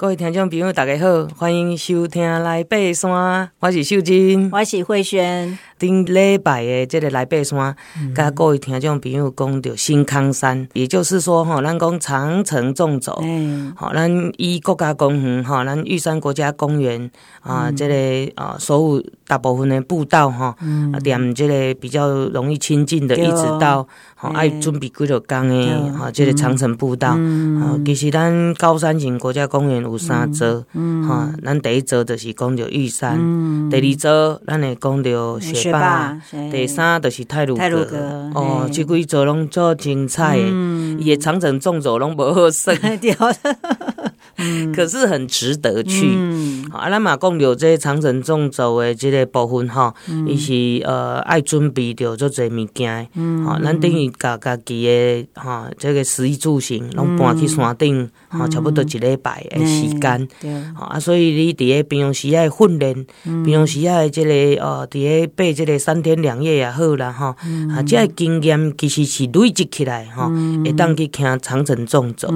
各位听众朋友，大家好，欢迎收听《来爬山》，我是秀珍，我是慧萱。顶礼拜的这个《来爬山》，跟、嗯、各位听众朋友讲到新康山，也就是说，吼，咱讲长城纵走，好、嗯，咱依国家公园，吼，咱玉山国家公园啊，嗯、这个啊，所有大部分的步道，哈、嗯，啊，点这个比较容易亲近的，一直到，吼，爱准备几多工的，吼，即个长城步道，嗯、啊，其实咱高山型国家公园。有三座，哈、嗯，咱、嗯、第一座就是讲着玉山，嗯、第二座咱会讲着雪霸，第三就是泰鲁阁，哦，即几座拢做精彩的，伊、嗯、的长城纵走拢无好算，嗯、可是很值得去。嗯、啊，咱嘛讲到这长城纵走的这个部分哈，伊、嗯、是呃爱准备着做侪物件，吼、嗯，咱等于家家己的哈，这个食衣住行拢搬去山顶，哈、嗯，差不多一礼拜诶时间，吼啊，所以你伫咧平常时爱训练，平常时爱即个哦，伫咧爬即个三天两夜也好啦，哈，啊，即个经验其实是累积起来，哈，会当去行长城纵走，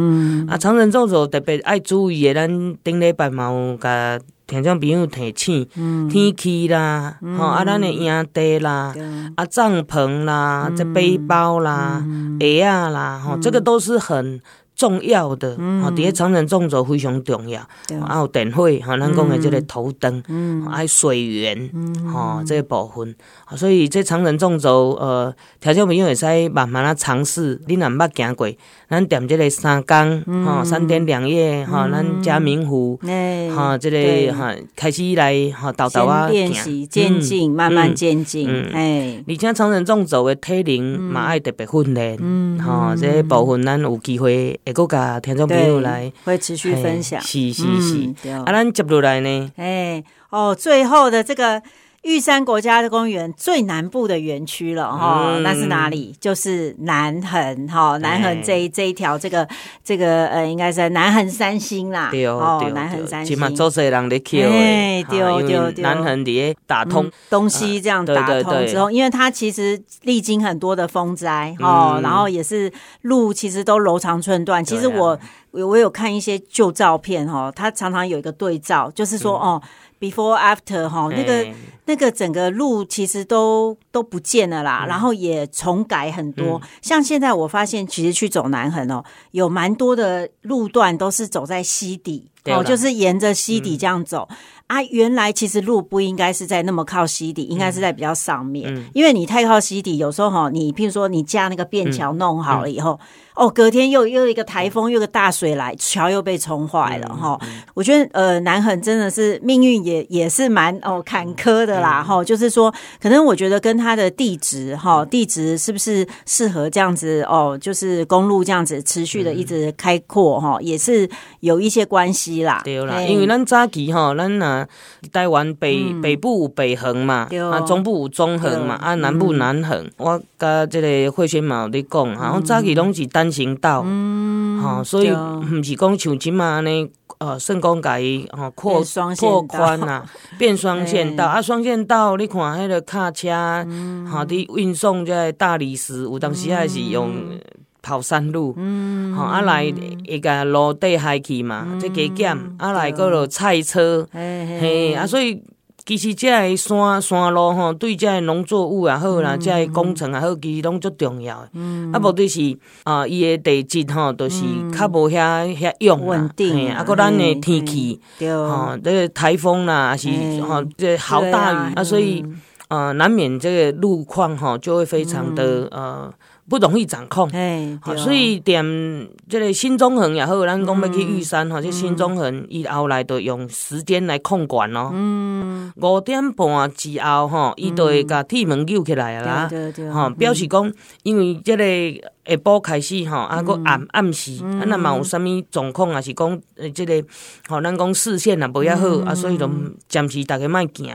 啊，长城纵走特别爱注意诶，咱顶礼拜嘛有甲听众朋友提醒，天气啦，吼，啊，咱的营地啦，啊，帐篷啦，这背包啦，鞋啊啦，吼，这个都是很。重要的，哈，第一长城纵走非常重要，啊有电火，哈，咱讲的即个头灯，嗯，还有水源，哈，这个部分，所以这长城纵走，呃，听众朋友会使慢慢啊尝试，你若毋捌行过，咱踮即个三工，哈，三天两夜，哈，咱嘉明湖，哈，这个哈，开始来哈，导导啊，练习渐进，慢慢渐进，哎，而且长城纵走的体能嘛爱特别训练，嗯，哈，这个部分咱有机会。会阁甲听众朋友来，会持续分享。是是是，嗯、啊，咱接落来呢？哎，哦，最后的这个。玉山国家的公园最南部的园区了哈，那是哪里？就是南横哈，南横这一这一条这个这个呃，应该是南横三星啦。对哦，南横三星。起码做些人的 Q 哎，对对对，南横的打通东西这样打通之后，因为它其实历经很多的风灾哦，然后也是路其实都柔肠寸断。其实我我有看一些旧照片哈，它常常有一个对照，就是说哦。Before after 哈，那个那个整个路其实都都不见了啦，然后也重改很多。像现在我发现，其实去走南横哦，有蛮多的路段都是走在溪底哦，就是沿着溪底这样走。啊。原来其实路不应该是在那么靠溪底，应该是在比较上面，因为你太靠溪底，有时候哈，你譬如说你架那个便桥弄好了以后。哦，隔天又又一个台风，又个大水来，桥又被冲坏了哈。我觉得呃，南横真的是命运也也也是蛮哦坎坷的啦哈。嗯、就是说，可能我觉得跟它的地质哈，地质是不是适合这样子哦？就是公路这样子持续的一直开阔哈，嗯、也是有一些关系啦。对啦，因为咱早期哈，咱啊台湾北、嗯、北部有北横嘛，啊、哦、中部有中横嘛，对啊南部南横。嗯、我甲这个慧萱嘛有咧讲然后早期拢是单行道，嗯，哈，所以毋是讲像即嘛安尼，呃，算讲甲伊吼扩扩宽呐，变双线 道。啊，双线道你看迄个卡车，哈，伫运送在大理石，有当时还是用跑山路，嗯，哈，啊来。会甲路底下去嘛，再加减，啊来个落菜车，嘿，啊所以。其实这个山山路吼，对这个农作物也好啦，这个工程也好，其实拢足重要的。嗯，啊，无就是啊，伊的地质吼，都是较无遐遐用啦。稳定。啊，搁咱的天气，吼，这个台风啦，还是吼，这豪大雨啊，所以啊，难免这个路况吼，就会非常的呃。不容易掌控，好，所以点这个新中横也好，咱讲要去玉山吼，这新中横伊后来都用时间来控管咯。嗯，五点半之后吼，伊就会甲铁门救起来啦。对对对，吼，表示讲，因为这个下晡开始吼，啊，个暗暗时，啊，若嘛有啥物状况也？是讲呃，这个吼，咱讲视线也无遐好，啊，所以就暂时逐个莫行。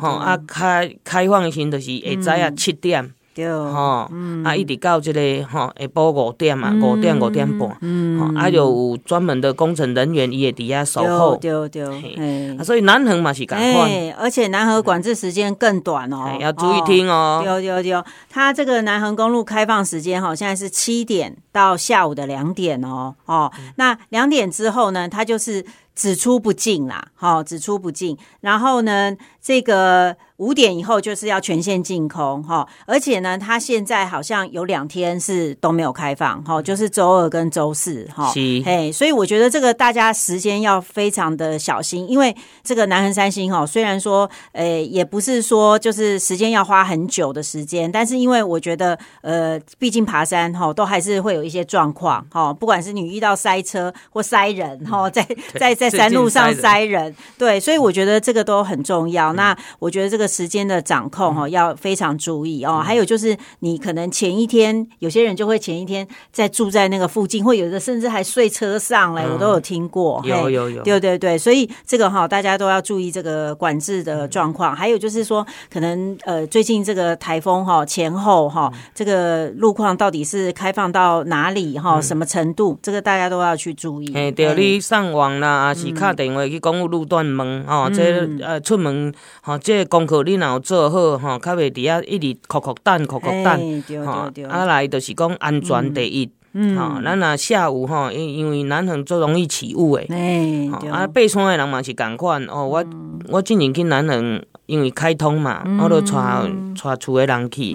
吼，啊，开开放的时阵就是会知啊七点。对，吼，啊，一直到这个吼，下晡五点嘛，五点五点半，嗯，啊，有专门的工程人员伊会伫遐守候，对对，啊，所以南横嘛是赶快，而且南横管制时间更短哦，要注意听哦，对对对，它这个南横公路开放时间哈，现在是七点。到下午的两点哦哦，那两点之后呢，它就是只出不进啦，好，只出不进，然后呢，这个。五点以后就是要全线净空哈，而且呢，它现在好像有两天是都没有开放哈，就是周二跟周四哈。嘿，所以我觉得这个大家时间要非常的小心，因为这个南横三星哈，虽然说呃也不是说就是时间要花很久的时间，但是因为我觉得呃，毕竟爬山哈，都还是会有一些状况哈，不管是你遇到塞车或塞人哈，在 在在山路上塞人，对，所以我觉得这个都很重要。那我觉得这个。时间的掌控哈，要非常注意哦。还有就是，你可能前一天有些人就会前一天在住在那个附近，或有的甚至还睡车上嘞，我都有听过。有有有，对对对，所以这个哈，大家都要注意这个管制的状况。还有就是说，可能呃，最近这个台风哈前后哈，这个路况到底是开放到哪里哈，什么程度，这个大家都要去注意。哎，对，你上网啦，还是打电话去公务路段问哦，这呃出门哈，这功课。你若有做好吼，较袂伫遐一直哭哭等、哭哭等，吼，啊来就是讲安全第一，嗯。吼，咱若下午吼，因因为南横最容易起雾诶，啊，爬山诶人嘛是共款哦，我我之前去南横，因为开通嘛，我都带带厝诶人去，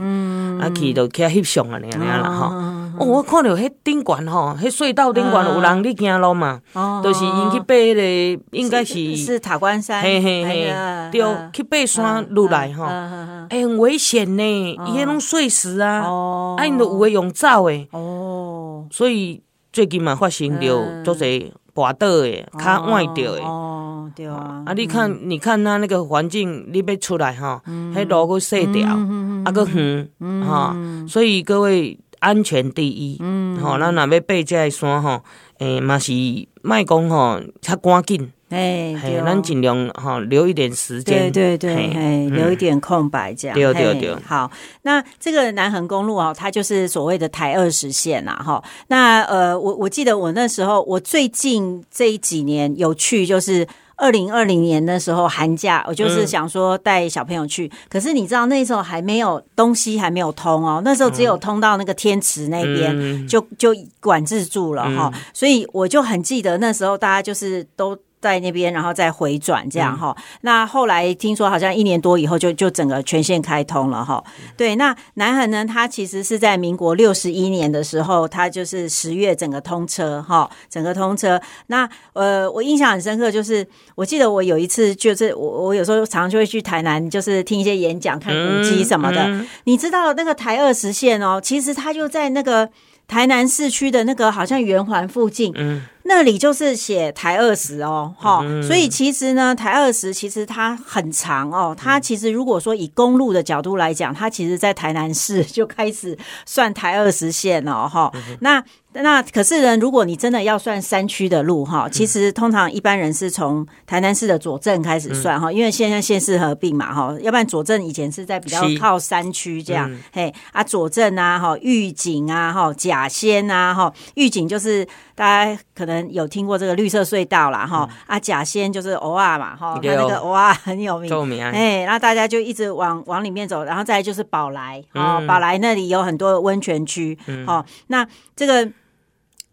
啊去就去翕相啊，尔尔啦吼。哦，我看到迄顶悬吼，迄隧道顶悬有人咧行路嘛，就是因去爬迄个，应该是是塔关山，嘿嘿嘿，对，去爬山路来吼，哎，很危险呢，伊迄种碎石啊，啊，因都有诶用走诶，哦，所以最近嘛发生着做侪跋倒诶，较坏着诶，哦，对啊，啊，你看，你看他那个环境，你要出来哈，迄路去细条，啊，个远，哈，所以各位。安全第一，嗯，吼，咱若要爬这山吼，诶，嘛是卖讲吼，较赶紧，哎，咱尽量哈留一点时间，对对对，哎，留一点空白这样，对对对。好，那这个南横公路啊，它就是所谓的台二十线呐，哈。那呃，我我记得我那时候，我最近这几年有去，就是。二零二零年的时候寒假，我就是想说带小朋友去，嗯、可是你知道那时候还没有东西还没有通哦，那时候只有通到那个天池那边，嗯、就就管制住了哈，嗯、所以我就很记得那时候大家就是都。在那边，然后再回转这样哈。嗯、那后来听说好像一年多以后就就整个全线开通了哈。嗯、对，那南横呢，它其实是在民国六十一年的时候，它就是十月整个通车哈，整个通车。那呃，我印象很深刻，就是我记得我有一次就是我我有时候常常就会去台南，就是听一些演讲、看古迹什么的。嗯嗯、你知道那个台二十线哦，其实它就在那个台南市区的那个好像圆环附近。嗯。那里就是写台二十哦，哈、嗯，所以其实呢，台二十其实它很长哦，它其实如果说以公路的角度来讲，它其实在台南市就开始算台二十线了哈，嗯、那。那可是呢，如果你真的要算山区的路哈，其实通常一般人是从台南市的左镇开始算哈，嗯、因为现在县市合并嘛哈，要不然左镇以前是在比较靠山区这样，嗯、嘿啊左镇啊哈，玉井啊哈，甲仙啊哈，玉井就是大家可能有听过这个绿色隧道啦哈，嗯、啊甲仙就是偶尔嘛哈，它那个偶尔很有名，哎，然后大家就一直往往里面走，然后再来就是宝来啊，宝来那里有很多温泉区，哦、嗯，那这个。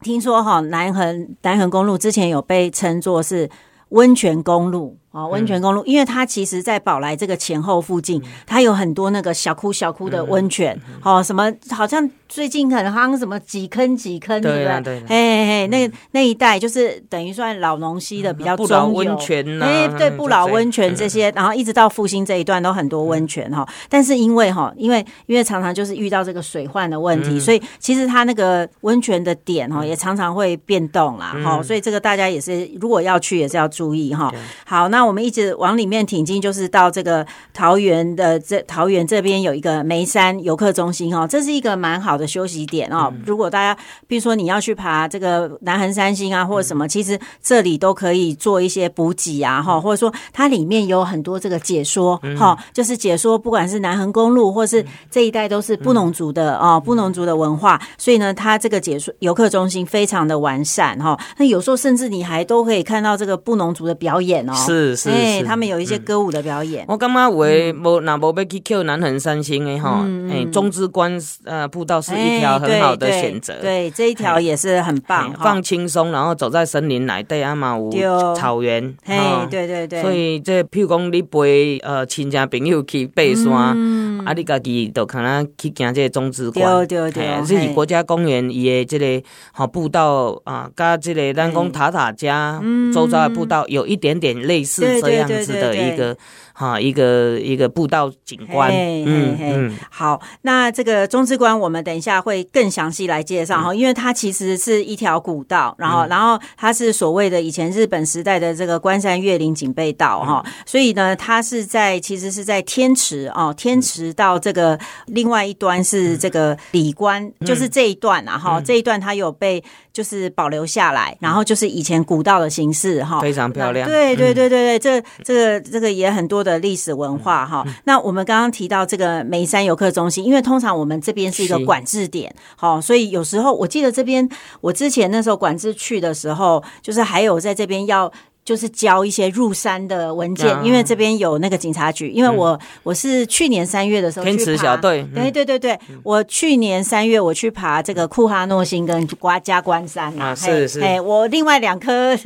听说哈，南横南横公路之前有被称作是温泉公路。啊，温泉公路，因为它其实，在宝来这个前后附近，它有很多那个小窟小窟的温泉，哦，什么好像最近很夯，什么几坑几坑，对不对？嘿嘿，那那一带就是等于算老农溪的比较中游，温泉，哎，对，不老温泉这些，然后一直到复兴这一段都很多温泉哈。但是因为哈，因为因为常常就是遇到这个水患的问题，所以其实它那个温泉的点哈，也常常会变动啦，哈。所以这个大家也是如果要去，也是要注意哈。好，那。我们一直往里面挺进，就是到这个桃园的这桃园这边有一个梅山游客中心哦，这是一个蛮好的休息点哦。如果大家比如说你要去爬这个南横三星啊，或者什么，其实这里都可以做一些补给啊，哈，或者说它里面有很多这个解说哈，就是解说不管是南横公路或是这一带都是布农族的哦，布农族的文化，所以呢，它这个解说游客中心非常的完善哈。那有时候甚至你还都可以看到这个布农族的表演哦，是。是是，哎，他们有一些歌舞的表演。我感觉有诶，无那无要去扣南横三星诶哈，哎，中之关呃步道是一条很好的选择。对，这一条也是很棒，放轻松，然后走在森林内底，啊嘛有草原。嘿，对对对。所以这譬如讲你陪呃亲戚朋友去爬山，啊你家己就可能去行这个中之关。对对对，这是国家公园伊的这个好步道啊，加这个咱讲塔塔加周遭的步道有一点点类似这样子的一个。哈，一个一个步道景观，嗯嗯，好，那这个中之关我们等一下会更详细来介绍哈，因为它其实是一条古道，然后然后它是所谓的以前日本时代的这个关山越岭警备道哈，所以呢，它是在其实是在天池哦，天池到这个另外一端是这个里关，就是这一段啊哈，这一段它有被就是保留下来，然后就是以前古道的形式哈，非常漂亮，对对对对对，这这个这个也很多的。的历史文化哈，那我们刚刚提到这个梅山游客中心，因为通常我们这边是一个管制点，好，所以有时候我记得这边我之前那时候管制去的时候，就是还有在这边要。就是交一些入山的文件，因为这边有那个警察局。因为我我是去年三月的时候去爬，天池小队，对对对对，我去年三月我去爬这个库哈诺星跟瓜加关山啊，是是，哎，我另外两颗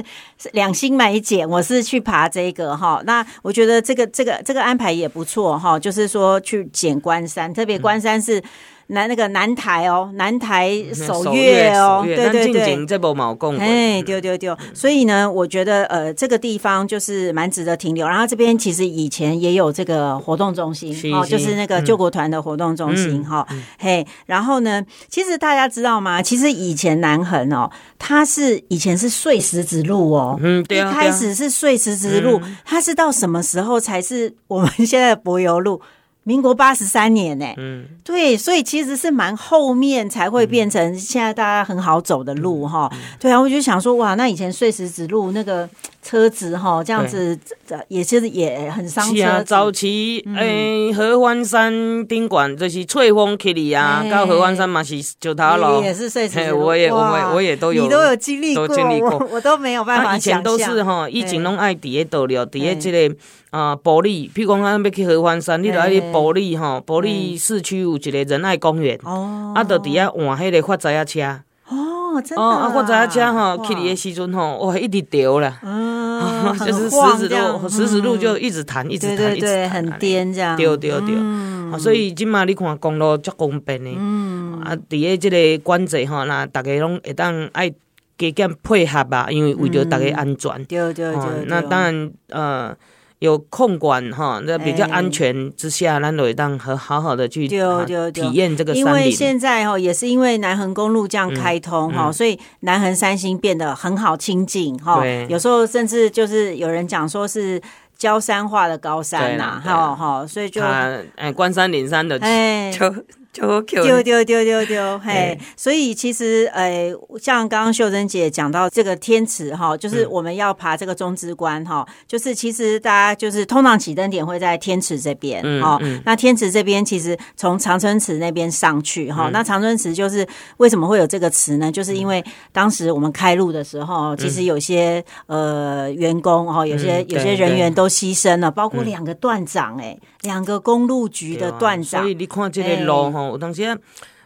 两星没减，我是去爬这个哈。那我觉得这个这个这个安排也不错哈，就是说去捡关山，特别关山是。南那个南台哦，南台首月哦，对对对，这部毛共哎，丢丢丢，所以呢，我觉得呃，这个地方就是蛮值得停留。然后这边其实以前也有这个活动中心哦，就是那个救国团的活动中心哈，嘿。然后呢，其实大家知道吗？其实以前南横哦，它是以前是碎石子路哦，嗯，对啊，一开始是碎石子路，它是到什么时候才是我们 现在的柏油路？民国八十三年呢、欸，嗯，对，所以其实是蛮后面才会变成现在大家很好走的路哈。嗯、对啊，我就想说，哇，那以前碎石子路那个车子哈，这样子也其实也很伤车。是啊，早期诶，合欢山宾馆就是翠峰去里啊，到合欢山嘛是九塔楼，也是碎石路。我也我也我也都有，你都有经历过，经历过我，我都没有办法。以前都是哈，以前拢爱伫个道了，伫个这个。啊，玻璃，譬如讲，咱要去合欢山，你着爱去埔里吼，埔里市区有一个仁爱公园，啊，着伫遐换迄个发财啊车，哦，真的，啊，发财啊车吼，去哩个时阵吼，哇，一直掉啦，就是石子路，石子路就一直弹，一直弹，一直弹，很颠这样，对对对，所以今嘛你看公路足方便的，啊，伫个这个管制吼，那大家拢会当爱加减配合吧，因为为着大家安全，对对对，那当然，呃。有控管哈，那比较安全之下，咱就会当和好好的去体验这个。因为现在哈，也是因为南横公路这样开通哈，所以南横三星变得很好亲近哈。有时候甚至就是有人讲说是焦山化的高山呐，哈哈，所以就哎，关山岭山的哎就。丢丢丢丢丢，嘿！所以其实，呃，像刚刚秀珍姐讲到这个天池哈，就是我们要爬这个中之关哈，就是其实大家就是通常起登点会在天池这边哈。那天池这边其实从长春池那边上去哈，那长春池就是为什么会有这个池呢？就是因为当时我们开路的时候，其实有些呃员工哈，有些有些人员都牺牲了，包括两个段长哎，两个公路局的段长。所以你看这个路哈。有当时，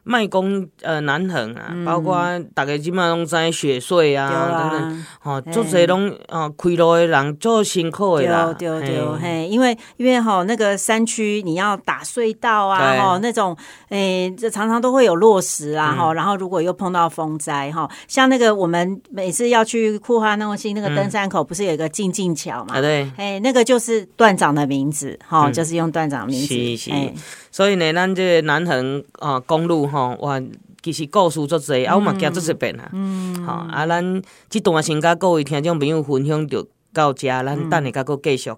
卖工呃南横啊，包括大家即马拢知雪穗啊，等等，吼，做这拢啊开路的人做辛苦的啦，对对对，嘿，因为因为吼那个山区你要打隧道啊，吼那种诶，这常常都会有落石啊，吼，然后如果又碰到风灾哈，像那个我们每次要去库哈诺星那个登山口，不是有一个静静桥嘛？对，哎，那个就是段长的名字，哈，就是用段长名字，哎。所以呢，咱这个南横啊公路吼，哇，其实故事足侪，啊，我嘛行足一遍啊。嗯，好，啊，咱即段先甲各位听众朋友分享着到遮，咱等下甲佫继续。